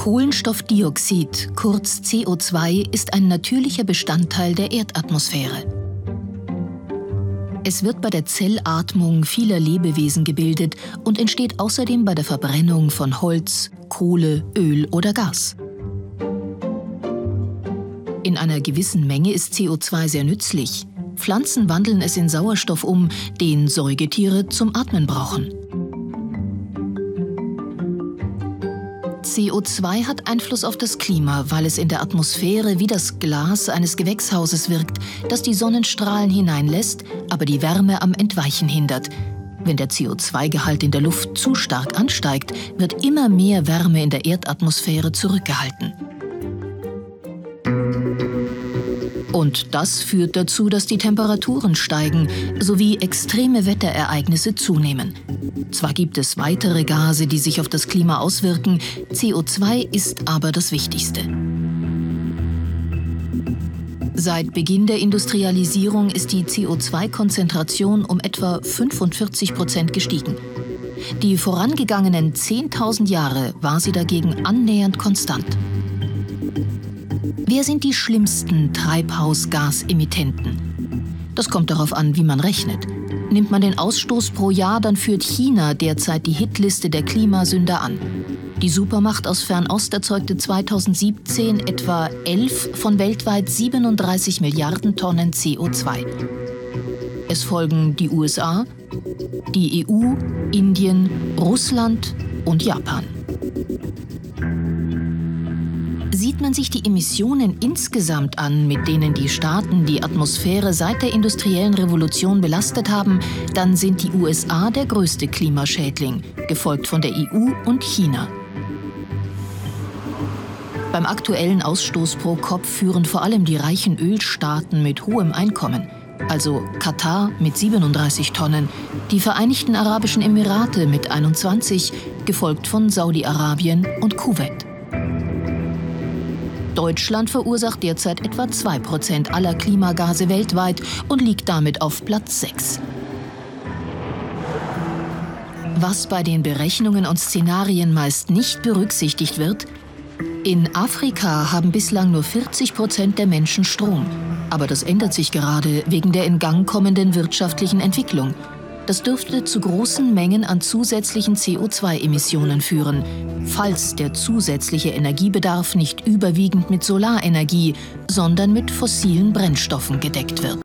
Kohlenstoffdioxid, kurz CO2, ist ein natürlicher Bestandteil der Erdatmosphäre. Es wird bei der Zellatmung vieler Lebewesen gebildet und entsteht außerdem bei der Verbrennung von Holz, Kohle, Öl oder Gas. In einer gewissen Menge ist CO2 sehr nützlich. Pflanzen wandeln es in Sauerstoff um, den Säugetiere zum Atmen brauchen. CO2 hat Einfluss auf das Klima, weil es in der Atmosphäre wie das Glas eines Gewächshauses wirkt, das die Sonnenstrahlen hineinlässt, aber die Wärme am Entweichen hindert. Wenn der CO2-Gehalt in der Luft zu stark ansteigt, wird immer mehr Wärme in der Erdatmosphäre zurückgehalten. Und das führt dazu, dass die Temperaturen steigen sowie extreme Wetterereignisse zunehmen. Zwar gibt es weitere Gase, die sich auf das Klima auswirken, CO2 ist aber das Wichtigste. Seit Beginn der Industrialisierung ist die CO2-Konzentration um etwa 45 Prozent gestiegen. Die vorangegangenen 10.000 Jahre war sie dagegen annähernd konstant. Wer sind die schlimmsten Treibhausgasemittenten? Das kommt darauf an, wie man rechnet. Nimmt man den Ausstoß pro Jahr, dann führt China derzeit die Hitliste der Klimasünder an. Die Supermacht aus Fernost erzeugte 2017 etwa 11 von weltweit 37 Milliarden Tonnen CO2. Es folgen die USA, die EU, Indien, Russland und Japan. Sieht man sich die Emissionen insgesamt an, mit denen die Staaten die Atmosphäre seit der industriellen Revolution belastet haben, dann sind die USA der größte Klimaschädling, gefolgt von der EU und China. Beim aktuellen Ausstoß pro Kopf führen vor allem die reichen Ölstaaten mit hohem Einkommen, also Katar mit 37 Tonnen, die Vereinigten Arabischen Emirate mit 21, gefolgt von Saudi-Arabien und Kuwait. Deutschland verursacht derzeit etwa 2% aller Klimagase weltweit und liegt damit auf Platz 6. Was bei den Berechnungen und Szenarien meist nicht berücksichtigt wird, in Afrika haben bislang nur 40 Prozent der Menschen Strom. Aber das ändert sich gerade wegen der in Gang kommenden wirtschaftlichen Entwicklung. Das dürfte zu großen Mengen an zusätzlichen CO2-Emissionen führen, falls der zusätzliche Energiebedarf nicht überwiegend mit Solarenergie, sondern mit fossilen Brennstoffen gedeckt wird.